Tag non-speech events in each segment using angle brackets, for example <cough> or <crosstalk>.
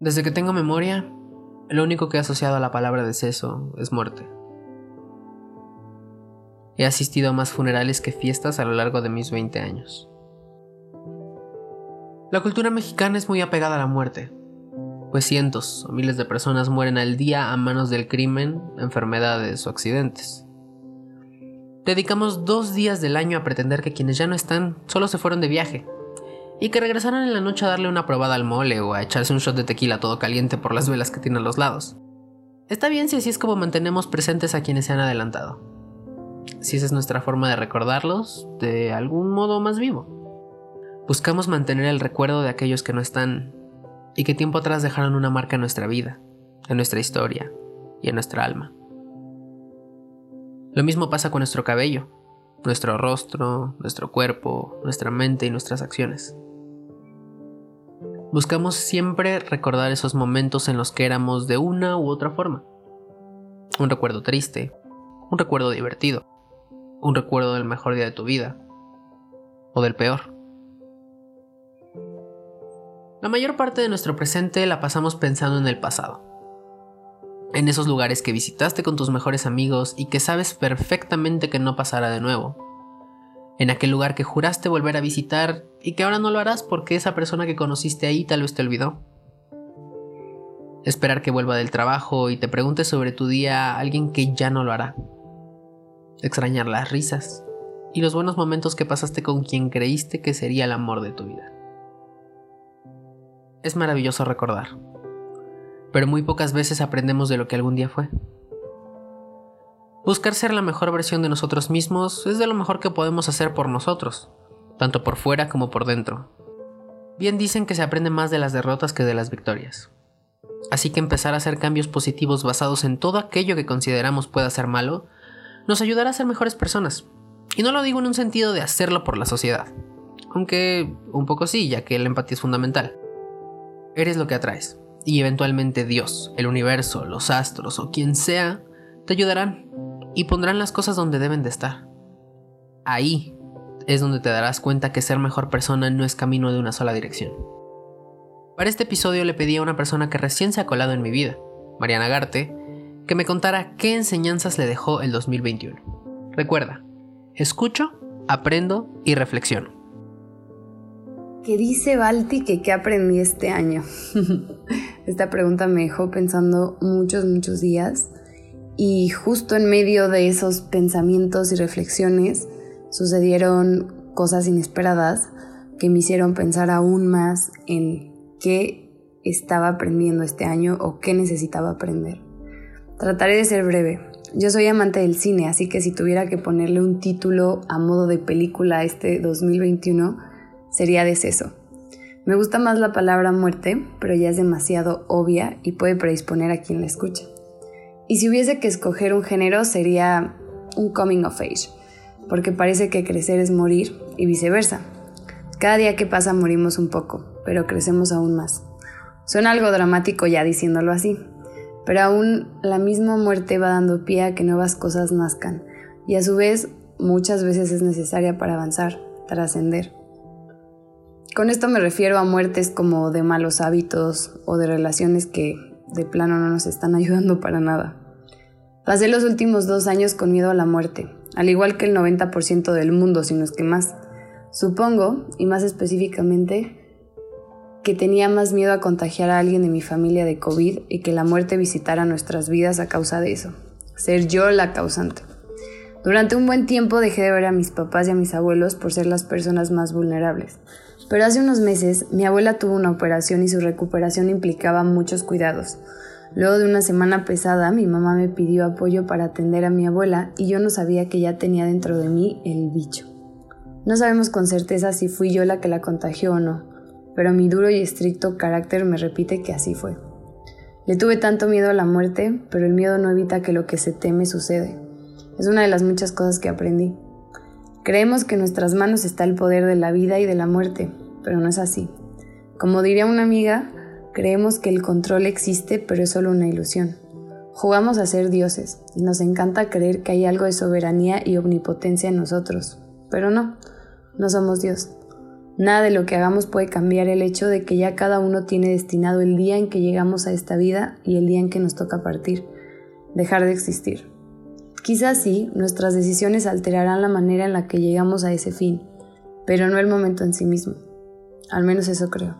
Desde que tengo memoria, lo único que he asociado a la palabra deceso es muerte. He asistido a más funerales que fiestas a lo largo de mis 20 años. La cultura mexicana es muy apegada a la muerte, pues cientos o miles de personas mueren al día a manos del crimen, enfermedades o accidentes. Dedicamos dos días del año a pretender que quienes ya no están solo se fueron de viaje y que regresaran en la noche a darle una probada al mole o a echarse un shot de tequila todo caliente por las velas que tiene a los lados. Está bien si así es como mantenemos presentes a quienes se han adelantado. Si esa es nuestra forma de recordarlos de algún modo más vivo. Buscamos mantener el recuerdo de aquellos que no están y que tiempo atrás dejaron una marca en nuestra vida, en nuestra historia y en nuestra alma. Lo mismo pasa con nuestro cabello, nuestro rostro, nuestro cuerpo, nuestra mente y nuestras acciones. Buscamos siempre recordar esos momentos en los que éramos de una u otra forma. Un recuerdo triste, un recuerdo divertido, un recuerdo del mejor día de tu vida o del peor. La mayor parte de nuestro presente la pasamos pensando en el pasado. En esos lugares que visitaste con tus mejores amigos y que sabes perfectamente que no pasará de nuevo en aquel lugar que juraste volver a visitar y que ahora no lo harás porque esa persona que conociste ahí tal vez te olvidó. Esperar que vuelva del trabajo y te pregunte sobre tu día a alguien que ya no lo hará. Extrañar las risas y los buenos momentos que pasaste con quien creíste que sería el amor de tu vida. Es maravilloso recordar, pero muy pocas veces aprendemos de lo que algún día fue. Buscar ser la mejor versión de nosotros mismos es de lo mejor que podemos hacer por nosotros, tanto por fuera como por dentro. Bien dicen que se aprende más de las derrotas que de las victorias. Así que empezar a hacer cambios positivos basados en todo aquello que consideramos pueda ser malo, nos ayudará a ser mejores personas. Y no lo digo en un sentido de hacerlo por la sociedad, aunque un poco sí, ya que la empatía es fundamental. Eres lo que atraes, y eventualmente Dios, el universo, los astros o quien sea, te ayudarán y pondrán las cosas donde deben de estar. Ahí es donde te darás cuenta que ser mejor persona no es camino de una sola dirección. Para este episodio le pedí a una persona que recién se ha colado en mi vida, Mariana Garte, que me contara qué enseñanzas le dejó el 2021. Recuerda, escucho, aprendo y reflexiono. ¿Qué dice Balti que qué aprendí este año? <laughs> Esta pregunta me dejó pensando muchos, muchos días y justo en medio de esos pensamientos y reflexiones sucedieron cosas inesperadas que me hicieron pensar aún más en qué estaba aprendiendo este año o qué necesitaba aprender. Trataré de ser breve. Yo soy amante del cine, así que si tuviera que ponerle un título a modo de película a este 2021, sería Deceso. Me gusta más la palabra muerte, pero ya es demasiado obvia y puede predisponer a quien la escucha. Y si hubiese que escoger un género sería un coming of age, porque parece que crecer es morir y viceversa. Cada día que pasa morimos un poco, pero crecemos aún más. Suena algo dramático ya diciéndolo así, pero aún la misma muerte va dando pie a que nuevas cosas nazcan, y a su vez muchas veces es necesaria para avanzar, trascender. Con esto me refiero a muertes como de malos hábitos o de relaciones que de plano no nos están <laughs> ayudando para nada. Pasé los últimos dos años con miedo a la muerte, al igual que el 90% del mundo, si no que más. Supongo, y más específicamente, que tenía más miedo a contagiar a alguien de mi familia de COVID y que la muerte visitara nuestras vidas a causa de eso. Ser yo la causante. Durante un buen tiempo dejé de ver a mis papás y a mis abuelos por ser las personas más vulnerables. Pero hace unos meses mi abuela tuvo una operación y su recuperación implicaba muchos cuidados. Luego de una semana pesada, mi mamá me pidió apoyo para atender a mi abuela y yo no sabía que ya tenía dentro de mí el bicho. No sabemos con certeza si fui yo la que la contagió o no, pero mi duro y estricto carácter me repite que así fue. Le tuve tanto miedo a la muerte, pero el miedo no evita que lo que se teme sucede. Es una de las muchas cosas que aprendí. Creemos que en nuestras manos está el poder de la vida y de la muerte, pero no es así. Como diría una amiga, creemos que el control existe, pero es solo una ilusión. Jugamos a ser dioses y nos encanta creer que hay algo de soberanía y omnipotencia en nosotros, pero no, no somos Dios. Nada de lo que hagamos puede cambiar el hecho de que ya cada uno tiene destinado el día en que llegamos a esta vida y el día en que nos toca partir, dejar de existir. Quizás sí, nuestras decisiones alterarán la manera en la que llegamos a ese fin, pero no el momento en sí mismo. Al menos eso creo.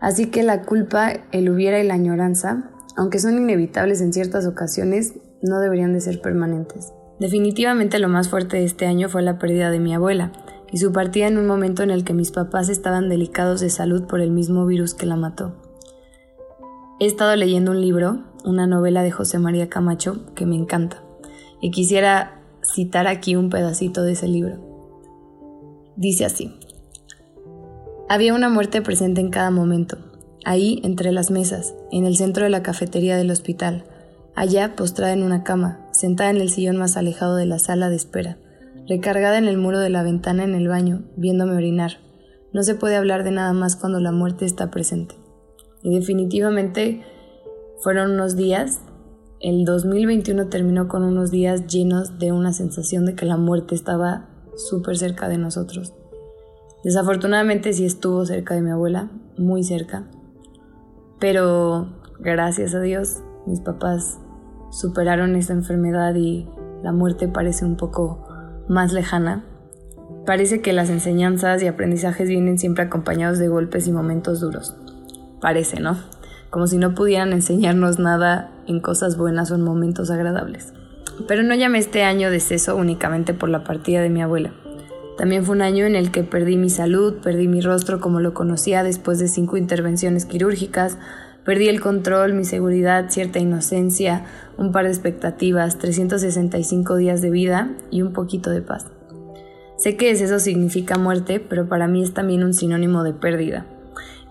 Así que la culpa, el hubiera y la añoranza, aunque son inevitables en ciertas ocasiones, no deberían de ser permanentes. Definitivamente lo más fuerte de este año fue la pérdida de mi abuela, y su partida en un momento en el que mis papás estaban delicados de salud por el mismo virus que la mató. He estado leyendo un libro, una novela de José María Camacho, que me encanta, y quisiera citar aquí un pedacito de ese libro. Dice así, había una muerte presente en cada momento, ahí entre las mesas, en el centro de la cafetería del hospital, allá postrada en una cama, sentada en el sillón más alejado de la sala de espera, recargada en el muro de la ventana en el baño, viéndome orinar. No se puede hablar de nada más cuando la muerte está presente. Y definitivamente fueron unos días, el 2021 terminó con unos días llenos de una sensación de que la muerte estaba súper cerca de nosotros. Desafortunadamente sí estuvo cerca de mi abuela, muy cerca, pero gracias a Dios mis papás superaron esa enfermedad y la muerte parece un poco más lejana, parece que las enseñanzas y aprendizajes vienen siempre acompañados de golpes y momentos duros. Parece, ¿no? Como si no pudieran enseñarnos nada en cosas buenas o en momentos agradables. Pero no llamé este año de ceso únicamente por la partida de mi abuela. También fue un año en el que perdí mi salud, perdí mi rostro como lo conocía después de cinco intervenciones quirúrgicas, Perdí el control, mi seguridad, cierta inocencia, un par de expectativas, 365 días de vida y un poquito de paz. Sé que eso significa muerte, pero para mí es también un sinónimo de pérdida.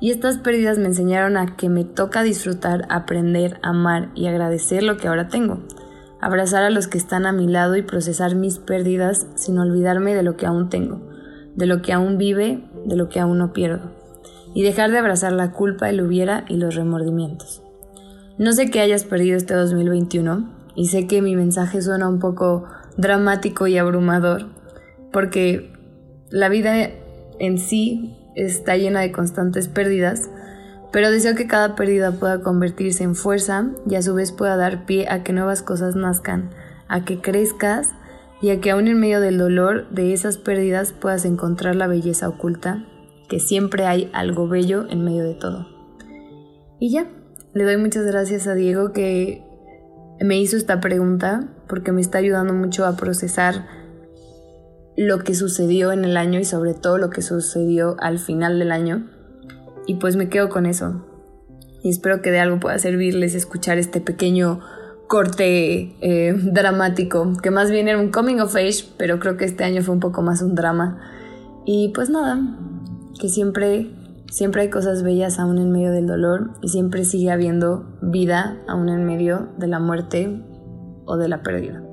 Y estas pérdidas me enseñaron a que me toca disfrutar, aprender, amar y agradecer lo que ahora tengo. Abrazar a los que están a mi lado y procesar mis pérdidas sin olvidarme de lo que aún tengo, de lo que aún vive, de lo que aún no pierdo y dejar de abrazar la culpa, el hubiera y los remordimientos. No sé qué hayas perdido este 2021 y sé que mi mensaje suena un poco dramático y abrumador porque la vida en sí está llena de constantes pérdidas, pero deseo que cada pérdida pueda convertirse en fuerza y a su vez pueda dar pie a que nuevas cosas nazcan, a que crezcas y a que aún en medio del dolor de esas pérdidas puedas encontrar la belleza oculta que siempre hay algo bello en medio de todo. Y ya, le doy muchas gracias a Diego que me hizo esta pregunta porque me está ayudando mucho a procesar lo que sucedió en el año y sobre todo lo que sucedió al final del año. Y pues me quedo con eso. Y espero que de algo pueda servirles escuchar este pequeño corte eh, <laughs> dramático, que más bien era un coming of age, pero creo que este año fue un poco más un drama. Y pues nada, que siempre, siempre hay cosas bellas aún en medio del dolor y siempre sigue habiendo vida aún en medio de la muerte o de la pérdida.